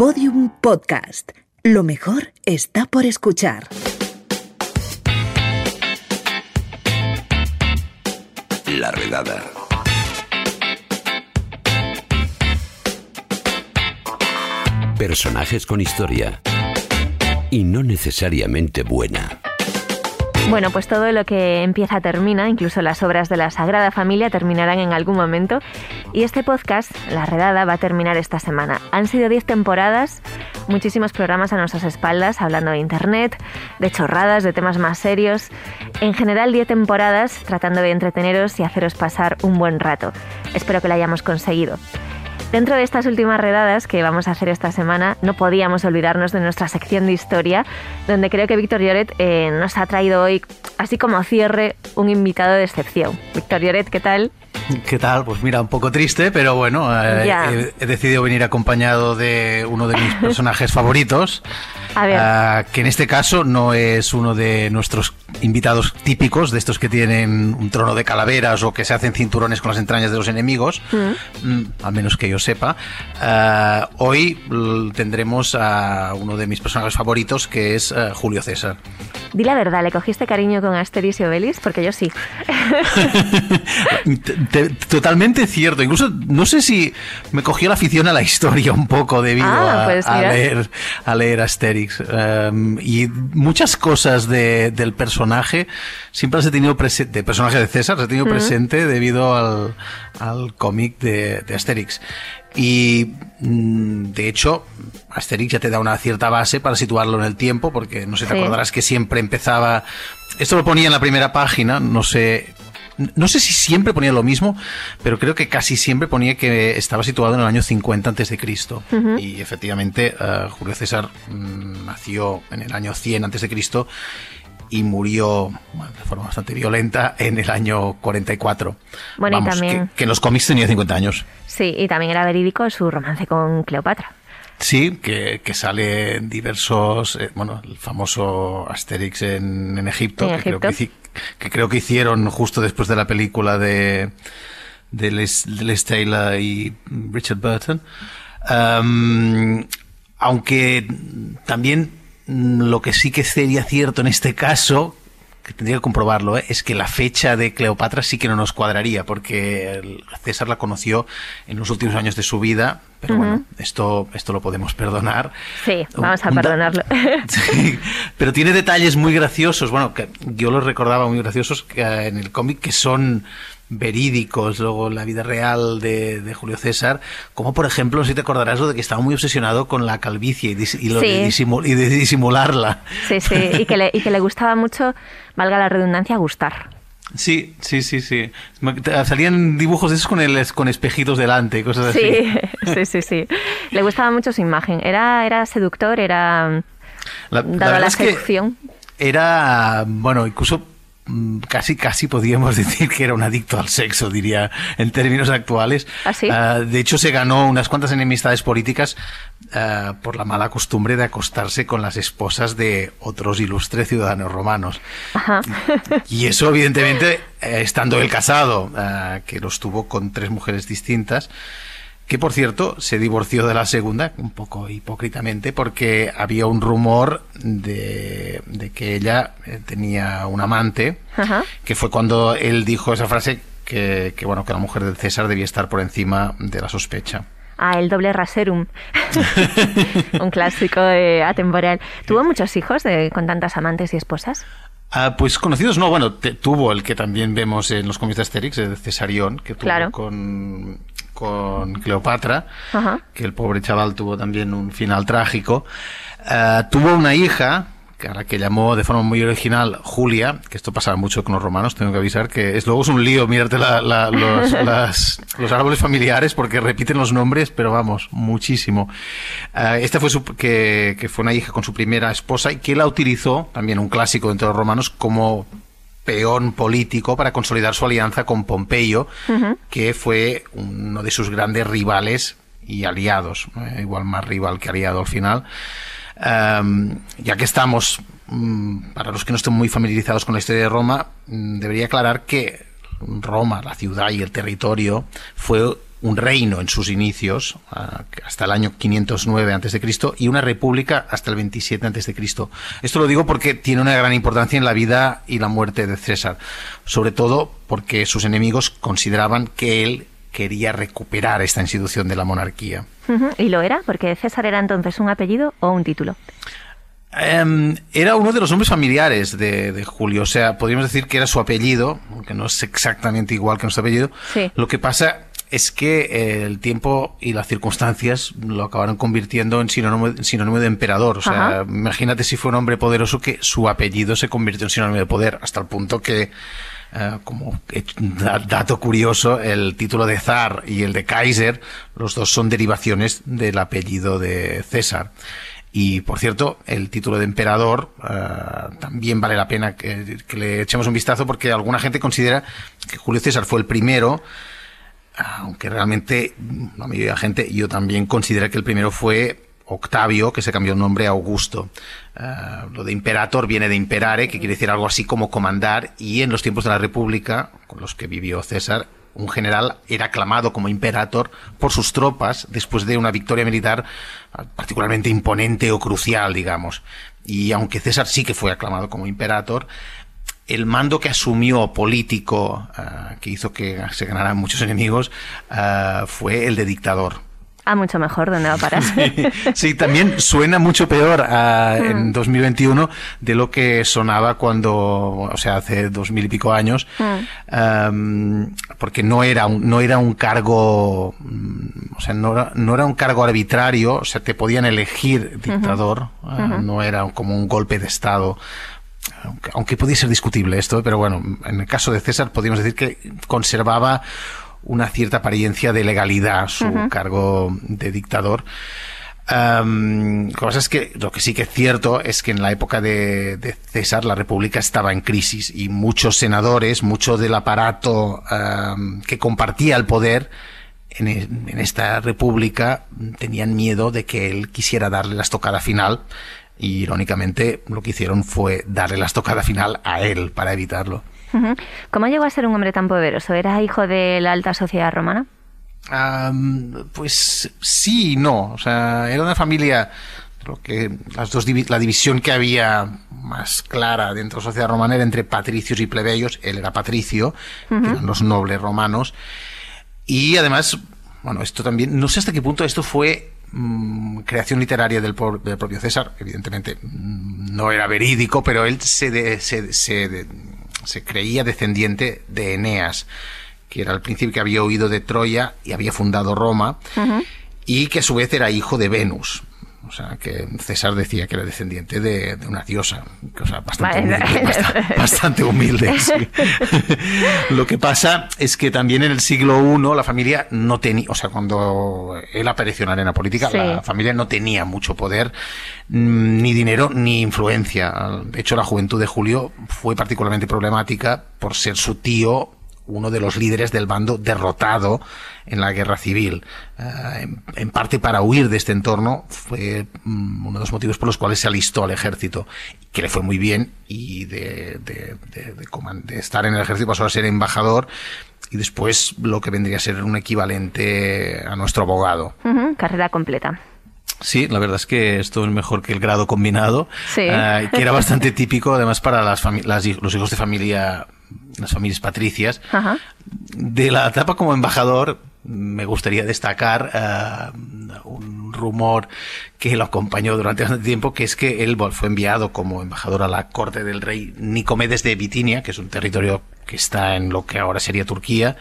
Podium Podcast. Lo mejor está por escuchar. La redada. Personajes con historia. Y no necesariamente buena. Bueno, pues todo lo que empieza termina, incluso las obras de la Sagrada Familia terminarán en algún momento. Y este podcast, La Redada, va a terminar esta semana. Han sido 10 temporadas, muchísimos programas a nuestras espaldas, hablando de Internet, de chorradas, de temas más serios. En general, 10 temporadas tratando de entreteneros y haceros pasar un buen rato. Espero que lo hayamos conseguido. Dentro de estas últimas redadas que vamos a hacer esta semana, no podíamos olvidarnos de nuestra sección de historia, donde creo que Víctor Lloret eh, nos ha traído hoy, así como cierre, un invitado de excepción. Víctor Lloret, ¿qué tal? ¿Qué tal? Pues mira, un poco triste, pero bueno, eh, he, decidido venir acompañado de uno de mis personajes favoritos, a uh, que en este caso no es uno de nuestros invitados típicos, de estos que tienen un trono de calaveras o que se hacen cinturones con las entrañas de los enemigos, mm. Mm, a menos que yo sepa. Uh, hoy tendremos a uno de mis personajes favoritos, que es uh, Julio César. Di la verdad, ¿le cogiste cariño con Asterix y Obelix? Porque yo sí. totalmente cierto. Incluso no sé si me cogió la afición a la historia un poco debido ah, a, pues leer, a leer Asterix. Em, y muchas cosas del personaje siempre las he tenido presente, personaje de César, las he tenido presente debido al, al cómic de, de Asterix. Y mm, de hecho, Asterix ya te da una cierta base para situarlo en el tiempo, porque no sé, te acordarás que siempre empezaba. Esto lo ponía en la primera página, no sé no sé si siempre ponía lo mismo, pero creo que casi siempre ponía que estaba situado en el año 50 antes de Cristo. Y efectivamente, eh, Julio César mm, nació en el año 100 antes de Cristo y murió de forma bastante violenta en el año 44. Bueno, y también... Que, en los cómics tenía 50 años. Sí, y también era verídico su romance con Cleopatra. Sí, que, sale en diversos, eh, bueno, el famoso Asterix en, Egipto, que, Creo que, que creo que hicieron justo después de la película de, de Les, Taylor y Richard Burton. aunque también lo que sí que sería cierto en este caso, que tendría que comprobarlo, ¿eh? es que la fecha de Cleopatra sí que no nos cuadraría, porque César la conoció en los últimos años de su vida, pero bueno, esto, esto lo podemos perdonar. Sí, vamos a perdonarlo. pero tiene detalles muy graciosos, bueno, que yo los recordaba muy graciosos eh, en el cómic, que son verídicos, luego la vida real de, Julio César, como por ejemplo, si te acordarás lo de que estaba muy obsesionado con la calvicie y, de, disimularla. Sí, sí, y que, le, y que le gustaba mucho, valga la redundancia, gustar. Sí, sí, sí, sí. Salían dibujos de esos con, el, con espejitos delante, cosas así. Sí, sí, sí, Le gustaba mucho su imagen. Era, era seductor, era... La, dada la, seducción. era, bueno, incluso casi casi podríamos decir que era un adicto al sexo, diría en términos actuales. ¿Ah, ah, de hecho, se ganó unas cuantas enemistades políticas ah, por la mala costumbre de acostarse con las esposas de otros ilustres ciudadanos romanos. Y eso, evidentemente, eh, estando él casado, que los tuvo con tres mujeres distintas, que por cierto se divorció de la segunda, un poco hipócritamente, porque había un rumor de, que ella eh, tenía un amante, que fue cuando él dijo esa frase que, bueno, que la mujer de César debía estar por encima de la sospecha. Ah, el doble raserum. un clásico atemporal. ¿Tuvo muchos hijos con tantas amantes y esposas? Ah, pues conocidos no, bueno, tuvo el que también vemos en los cómics de Asterix, el Cesarión, que tuvo con con Cleopatra, que el pobre chaval tuvo también un final trágico. Eh, tuvo una hija, a la que llamó de forma muy original Julia, que esto pasaba mucho con los romanos, tengo que avisar que es luego es un lío mirarte los, los, árboles familiares porque repiten los nombres, pero vamos, muchísimo. Eh, esta fue su, que, que fue una hija con su primera esposa y que la utilizó, también un clásico entre los romanos, como peón político para consolidar su alianza con Pompeyo, que fue uno de sus grandes rivales y aliados, igual más rival que aliado al final. Em, ya que estamos, mm, para los que no estén muy familiarizados con la historia de Roma, mm, debería aclarar que Roma, la ciudad y el territorio, fue un reino en sus inicios, hasta el año 509 a.C., y una república hasta el 27 a.C. Esto lo digo porque tiene una gran importancia en la vida y la muerte de César, sobre todo porque sus enemigos consideraban que él quería recuperar esta institución de la monarquía. ¿Y lo era? Porque César era entonces un apellido o un título. Em, era uno de los nombres familiares de, Julio, o sea, podríamos decir que era su apellido, aunque no es exactamente igual que nuestro apellido. Lo que pasa es que eh, el tiempo y las circunstancias lo acabaron convirtiendo en sinónimo, de emperador. O sea, imagínate si fue un hombre poderoso que su apellido se convirtió en sinónimo de poder, hasta el punto que eh, como dato curioso, el título de zar y el de Kaiser, los dos son derivaciones del apellido de César. Y por cierto, el título de emperador eh, también vale la pena que, le echemos un vistazo porque alguna gente considera que Julio César fue el primero, aunque realmente la mayoría de la gente, yo también considero que el primero fue Octavio, que se cambió el nombre a Augusto. Eh, lo de imperator viene de imperare, que quiere decir algo así como comandar, y en los tiempos de la República, con los que vivió César, un general era aclamado como imperator por sus tropas después de una victoria militar particularmente imponente o crucial, digamos. Y aunque César sí que fue aclamado como imperator, el mando que asumió político, eh, que hizo que se ganaran muchos enemigos, eh, fue el de dictador. Ah, mucho mejor, ¿dónde va a parar? Sí, también suena mucho peor ah, en 2021 mm. de lo que sonaba cuando, o sea, hace dos mil y pico años, mm. porque no era un, no era un cargo, mm, o sea, no era, no era un cargo arbitrario, o sea, te podían elegir dictador, ah, no era como un golpe de Estado aunque, aunque podía ser discutible esto, pero bueno, en el caso de César podríamos decir que conservaba una cierta apariencia de legalidad su cargo de dictador. Um, lo que es que lo que sí que es cierto es que en la época de, César la República estaba en crisis y muchos senadores, mucho del aparato que compartía el poder en, en, esta República tenían miedo de que él quisiera darle la estocada final y irónicamente lo que hicieron fue darle la estocada final a él para evitarlo. ¿Cómo llegó a ser un hombre tan poderoso? ¿Era hijo de la alta sociedad romana? pues sí y no. O sea, era una familia, lo que las dos la división que había más clara dentro de la sociedad romana era entre patricios y plebeyos. Él era patricio, que eran los nobles romanos. Y además, bueno, esto también, no sé hasta qué punto esto fue mm, creación literaria del, propio César. Evidentemente mm, no era verídico, pero él se, se, se se creía descendiente de Eneas, que era el príncipe que había huido de Troya y había fundado Roma, y que a su vez era hijo de Venus. O sea, que César decía que era descendiente de, una diosa, cosa bastante humilde. Bastante, humilde Lo que pasa es que también en el siglo I la familia no tenía, o sea, cuando él apareció en la arena política, la familia no tenía mucho poder, mm, ni dinero, ni influencia. De hecho, la juventud de Julio fue particularmente problemática por ser su tío uno de los líderes del bando derrotado en la guerra civil. Eh, en, parte para huir de este entorno fue mm, uno de los motivos por los cuales se alistó al ejército, que le fue muy bien y de, de, de, estar en el ejército pasó a ser embajador y después lo que vendría a ser un equivalente a nuestro abogado. carrera completa. Sí, la verdad es que esto es mejor que el grado combinado, eh, que era bastante típico además para las, los hijos de familia las familias patricias. De la etapa como embajador, me gustaría destacar eh, un rumor que lo acompañó durante bastante tiempo, que es que él fue enviado como embajador a la corte del rey Nicomedes de Bitinia, que es un territorio que está en lo que ahora sería Turquía.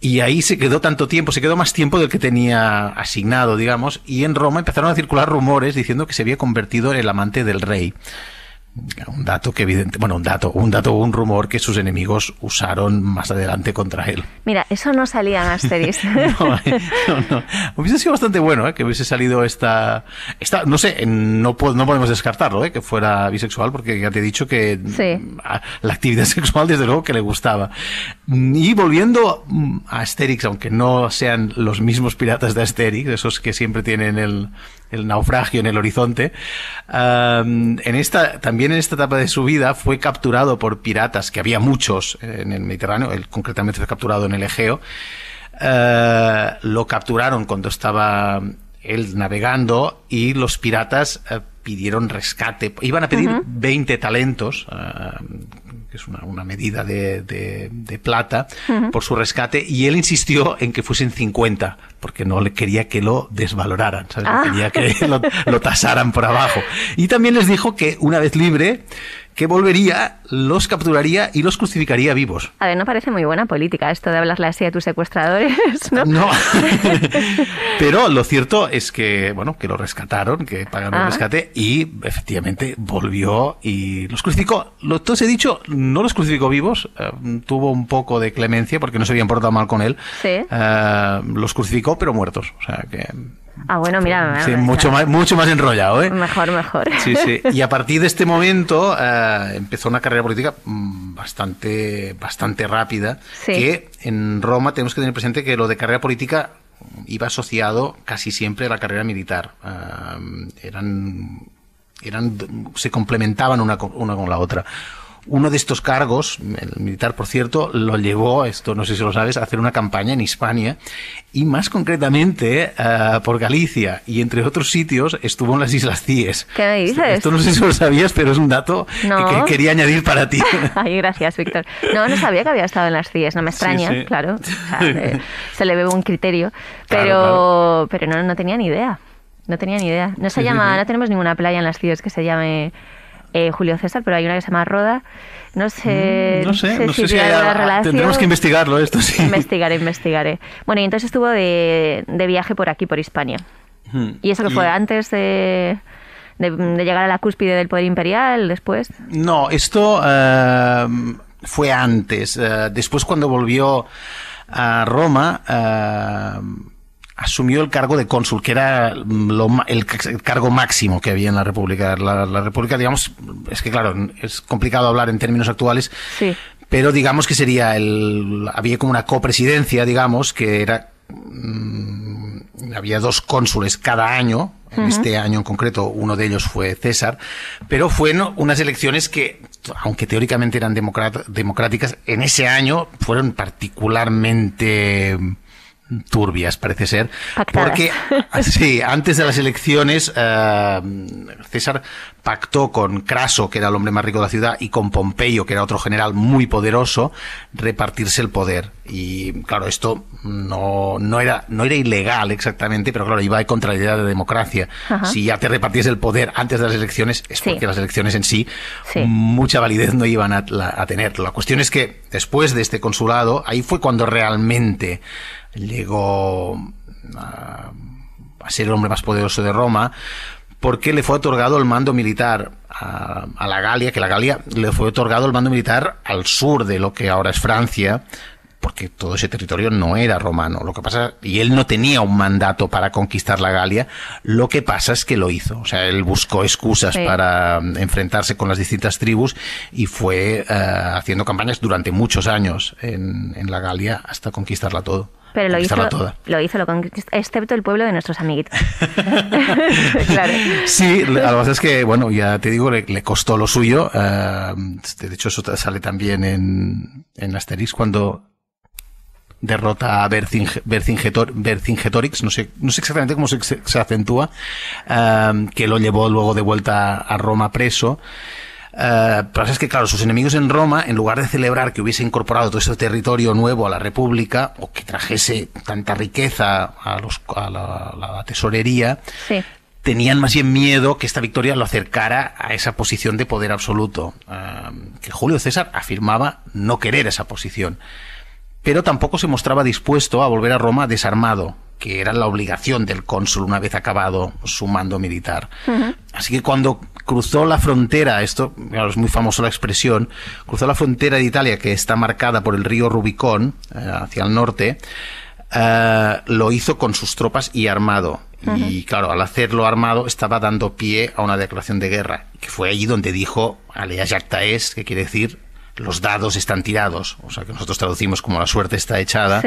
Y ahí se quedó tanto tiempo, se quedó más tiempo del que tenía asignado, digamos, y en Roma empezaron a circular rumores diciendo que se había convertido en el amante del rey. Un dato que evidente, bueno, un dato, un dato, un rumor que sus enemigos usaron más adelante contra él. Mira, eso no salía en Asterix. no, no, Hubiese sido bastante bueno, ¿eh? que hubiese salido esta, esta, no sé, no, no podemos descartarlo, ¿eh? que fuera bisexual, porque ya te he dicho que la actividad sexual desde luego que le gustaba. Y volviendo a Asterix, aunque no sean los mismos piratas de Asterix, esos que siempre tienen el, el naufragio en el horizonte. en esta, también en esta etapa de su vida fue capturado por piratas, que había muchos en el Mediterráneo, él concretamente fue capturado en el Egeo. eh, lo capturaron cuando estaba él navegando y los piratas eh, pidieron rescate. Iban a pedir 20 talentos, que es una, medida de, plata, por su rescate, y él insistió en que fuesen 50, porque no le quería que lo desvaloraran, ah. quería que lo, lo tasaran por abajo. Y también les dijo que una vez libre, que volvería, los capturaría y los crucificaría vivos. A ver, no parece muy buena política esto de hablarle así a tus secuestradores, ¿no? No. Pero lo cierto es que, bueno, que lo rescataron, que pagaron el ah. rescate y efectivamente volvió y los crucificó. Lo, todo he dicho, no los crucificó vivos, eh, tuvo un poco de clemencia porque no se habían portado mal con él. Sí. Eh, los crucificó, pero muertos. O sea que Ah, bueno, mira. Sí, mucho, más, mucho más enrollado, ¿eh? Mejor, mejor. Sí, sí. Y a partir de este momento eh, empezó una carrera política mm, bastante, bastante rápida. Que en Roma tenemos que tener presente que lo de carrera política iba asociado casi siempre a la carrera militar. Eh, eran, eran, se complementaban una, una con la otra uno de estos cargos, el militar por cierto, lo llevó, esto no sé si lo sabes, a hacer una campaña en Hispania y más concretamente eh, por Galicia y entre otros sitios estuvo en las Islas Cíes. ¿Qué me dices? Esto no sé si lo sabías, pero es un dato que, quería añadir para ti. Ay, gracias, Víctor. No, no sabía que había estado en las Cíes, no me extraña, claro. se le ve un criterio, pero, pero no, no tenía ni idea. No tenía ni idea. No se llama, no tenemos ninguna playa en las Cíes que se llame eh, Julio César, pero hay una que se llama Roda. No sé, mm, no sé, si, hay relación. Tendremos que investigarlo esto, sí. Investigaré, investigaré. Bueno, y entonces estuvo de, viaje por aquí, por Hispania. Hmm. ¿Y eso que fue antes de, llegar a la cúspide del poder imperial, después? No, esto eh, fue antes. Eh, después cuando volvió a Roma asumió el cargo de cónsul, que era el, cargo máximo que había en la República. La, República, digamos, es que claro, es complicado hablar en términos actuales, pero digamos que sería el, había como una copresidencia, digamos, que era, mm, había dos cónsules cada año, en este año en concreto uno de ellos fue César, pero fueron unas elecciones que, aunque teóricamente eran democráticas, en ese año fueron particularmente turbias, parece ser. Porque, sí, antes de las elecciones, eh, César pactó con Craso, que era el hombre más rico de la ciudad, y con Pompeyo, que era otro general muy poderoso, repartirse el poder. Y claro, esto no, no, era, no era ilegal exactamente, pero claro, iba contra la idea de democracia. Si ya te repartías el poder antes de las elecciones, es porque las elecciones en sí, mucha validez no iban a, a tener. La cuestión es que después de este consulado, ahí fue cuando realmente llegó a, ser el hombre más poderoso de Roma, porque le fue otorgado el mando militar a, la Galia, que la Galia le fue otorgado el mando militar al sur de lo que ahora es Francia, porque todo ese territorio no era romano. Lo que pasa, y él no tenía un mandato para conquistar la Galia, lo que pasa es que lo hizo. O sea, él buscó excusas para enfrentarse con las distintas tribus y fue eh, haciendo campañas durante muchos años en, en la Galia hasta conquistarla todo. Pero lo hizo, lo hizo, lo excepto el pueblo de nuestros amiguitos. claro. Sí, lo que pasa es que, bueno, ya te digo, le, costó lo suyo. Eh, de hecho, eso sale también en, en Asterix cuando derrota a Vercingetorix, no sé, no sé exactamente cómo se, se acentúa, eh, que lo llevó luego de vuelta a Roma preso. Eh, pero es que, claro, sus enemigos en Roma, en lugar de celebrar que hubiese incorporado todo ese territorio nuevo a la República, o que trajese tanta riqueza a, los, a la, tesorería, tenían más bien miedo que esta victoria lo acercara a esa posición de poder absoluto. Eh, que Julio César afirmaba no querer esa posición. Pero tampoco se mostraba dispuesto a volver a Roma desarmado, que era la obligación del cónsul una vez acabado su mando militar. Así que cuando cruzó la frontera, esto es muy famoso la expresión, cruzó la frontera de Italia que está marcada por el río Rubicón eh, hacia el norte, eh, lo hizo con sus tropas y armado. Y claro, al hacerlo armado estaba dando pie a una declaración de guerra, que fue allí donde dijo Alea Jacta es, que quiere decir los dados están tirados, o sea que nosotros traducimos como la suerte está echada,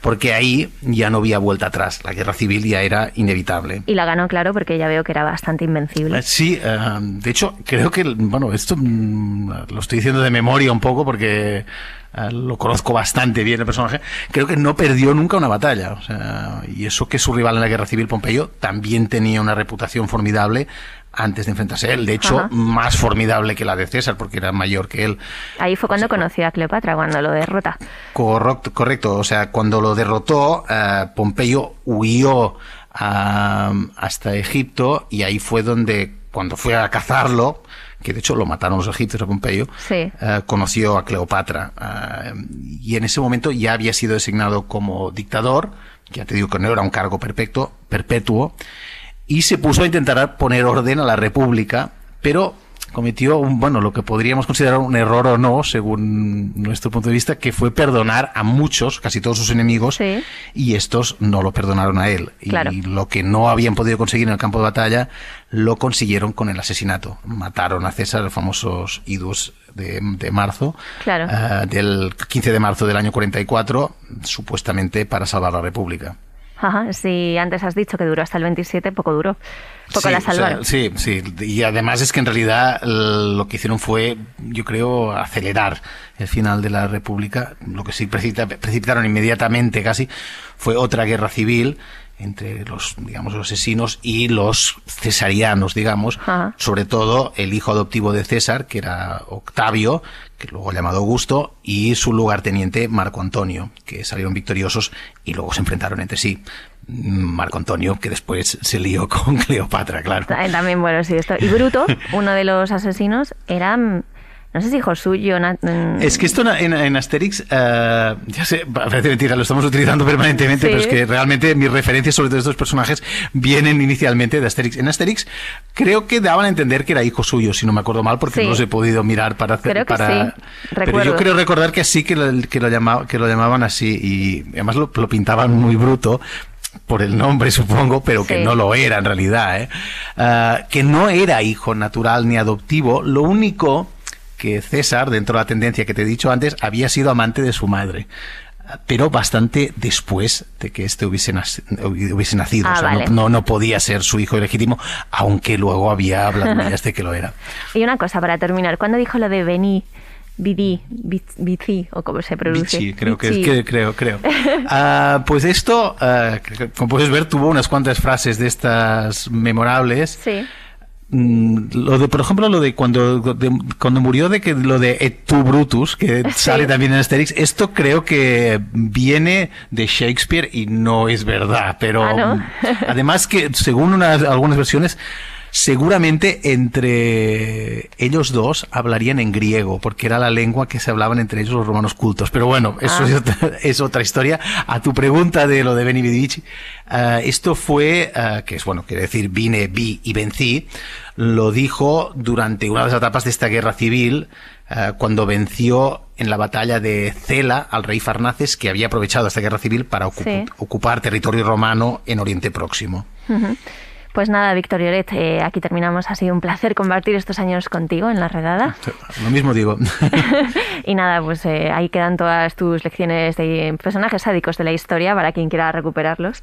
porque ahí ya no había vuelta atrás, la guerra civil ya era inevitable. Y la ganó, claro, porque ya veo que era bastante invencible. Eh, sí, eh, de hecho creo que, bueno, esto mm, lo estoy diciendo de memoria un poco porque eh, lo conozco bastante bien el personaje, creo que no perdió nunca una batalla. O sea, y eso que su rival en la guerra civil, Pompeyo, también tenía una reputación formidable antes de enfrentarse a él. De hecho, más formidable que la de César, porque era mayor que él. Ahí fue cuando conoció a Cleopatra, cuando lo derrota. Correcto, correcto. O sea, cuando lo derrotó, eh, Pompeyo huyó hasta Egipto y ahí fue donde, cuando fue a cazarlo, que de hecho lo mataron los egipcios a Pompeyo, eh, conoció a Cleopatra. Eh, y en ese momento ya había sido designado como dictador, ya te digo que no era un cargo perpetuo, perpetuo y se puso a intentar poner orden a la República, pero cometió un, bueno, lo que podríamos considerar un error o no, según nuestro punto de vista, que fue perdonar a muchos, casi todos sus enemigos, y estos no lo perdonaron a él. Y lo que no habían podido conseguir en el campo de batalla, lo consiguieron con el asesinato. Mataron a César, los famosos idus de, marzo, eh, del 15 de marzo del año 44, supuestamente para salvar la República. Ajá, si antes has dicho que duró hasta el 27, poco duró. Poco la salvaron. sí, sí. Y además es que en realidad lo que hicieron fue, yo creo, acelerar el final de la República. Lo que sí precipitaron inmediatamente casi fue otra guerra civil entre los, digamos, los asesinos y los cesarianos, digamos, sobre todo el hijo adoptivo de César, que era Octavio, que luego llamado Augusto, y su lugarteniente Marco Antonio, que salieron victoriosos y luego se enfrentaron entre sí. Marco Antonio, que después se lió con Cleopatra, claro. También, bueno, sí, esto. Y Bruto, uno de los asesinos, era no sé si hijo suyo. Mm. Es que esto en, Asterix, eh, ya sé, parece mentira, lo estamos utilizando permanentemente, pero es que realmente mis referencias sobre todos estos personajes vienen inicialmente de Asterix. En Asterix creo que daban a entender que era hijo suyo, si no me acuerdo mal, porque no los he podido mirar para hacer. Creo para... Pero yo creo recordar que sí, que lo, que lo, que lo llamaban así, y además lo, pintaban muy bruto, por el nombre supongo, pero que no lo era en realidad, ¿eh? Ah, que no era hijo natural ni adoptivo, lo único que César, dentro de la tendencia que te he dicho antes, había sido amante de su madre pero bastante después de que este hubiese, hubiese nacido. Ah, no, no, podía ser su hijo legítimo, aunque luego había hablado de que lo era. Y una cosa para terminar, ¿cuándo dijo lo de Beni? Bidi, Bici, o como se pronuncia. Sí, creo que, es, que creo, creo. Ah, pues esto, ah, como puedes ver, tuvo unas cuantas frases de estas memorables. Sí. Mm, lo de por ejemplo lo de cuando cuando murió de que lo de Et tu Brutus que sale también en Asterix esto creo que viene de Shakespeare y no es verdad pero ah, además que según unas, algunas versiones seguramente entre ellos dos hablarían en griego, porque era la lengua que se hablaban entre ellos los romanos cultos. Pero bueno, eso es, ah. otra, historia. A tu pregunta de lo de Beni eh, esto fue, eh, que es bueno, quiere decir vine, vi y vencí, lo dijo durante una de las etapas de esta guerra civil, eh, cuando venció en la batalla de Cela al rey Farnaces, que había aprovechado esta guerra civil para ocupar territorio romano en Oriente Próximo. Pues nada, Víctor Lloret, eh, aquí terminamos. Ha sido un placer compartir estos años contigo en la redada. Lo mismo digo. y nada, pues eh, ahí quedan todas tus lecciones de personajes sádicos de la historia para quien quiera recuperarlos.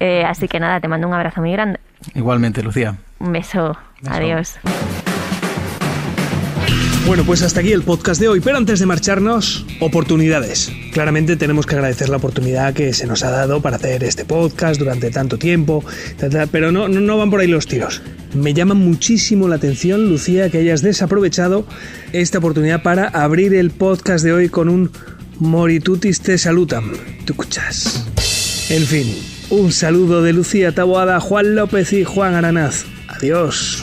Eh, así que nada, te mando un abrazo muy grande. Igualmente, Lucía. Un beso. Adiós. Bueno, pues hasta aquí el podcast de hoy, pero antes de marcharnos, oportunidades. Claramente tenemos que agradecer la oportunidad que se nos ha dado para hacer este podcast durante tanto tiempo, pero no, no, van por ahí los tiros. Me llama muchísimo la atención, Lucía, que hayas desaprovechado esta oportunidad para abrir el podcast de hoy con un Moritutis te salutam. ¿Tú escuchas? En fin, un saludo de Lucía Taboada, Juan López y Juan Aranaz. Adiós.